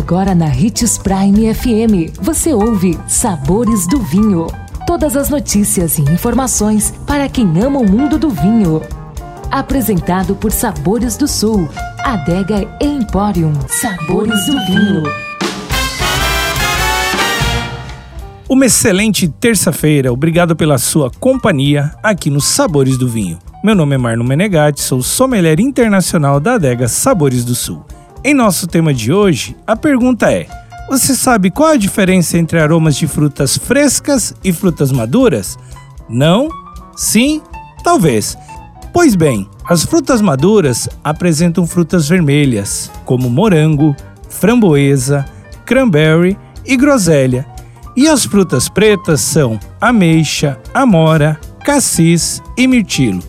Agora na Ritz Prime FM, você ouve Sabores do Vinho. Todas as notícias e informações para quem ama o mundo do vinho. Apresentado por Sabores do Sul, Adega Emporium. Sabores do Vinho. Uma excelente terça-feira, obrigado pela sua companhia aqui no Sabores do Vinho. Meu nome é Marno Menegatti, sou sommelier internacional da adega Sabores do Sul. Em nosso tema de hoje, a pergunta é: você sabe qual a diferença entre aromas de frutas frescas e frutas maduras? Não? Sim? Talvez. Pois bem, as frutas maduras apresentam frutas vermelhas, como morango, framboesa, cranberry e groselha. E as frutas pretas são ameixa, amora, cassis e mirtilo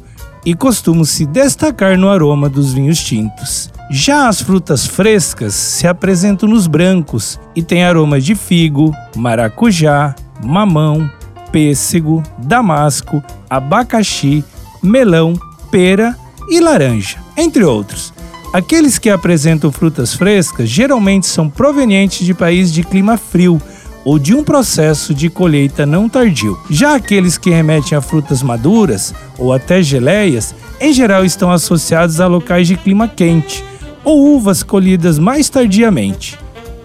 e costumam se destacar no aroma dos vinhos tintos. Já as frutas frescas se apresentam nos brancos e têm aromas de figo, maracujá, mamão, pêssego, damasco, abacaxi, melão, pera e laranja, entre outros. Aqueles que apresentam frutas frescas geralmente são provenientes de países de clima frio, ou de um processo de colheita não tardio. Já aqueles que remetem a frutas maduras ou até geleias, em geral estão associados a locais de clima quente ou uvas colhidas mais tardiamente.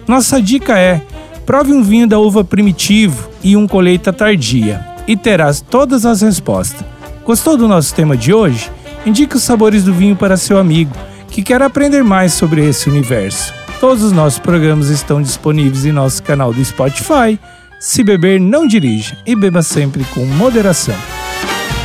Nossa dica é: prove um vinho da uva primitivo e um colheita tardia e terás todas as respostas. Gostou do nosso tema de hoje? Indique os sabores do vinho para seu amigo que quer aprender mais sobre esse universo. Todos os nossos programas estão disponíveis em nosso canal do Spotify. Se beber, não dirija e beba sempre com moderação.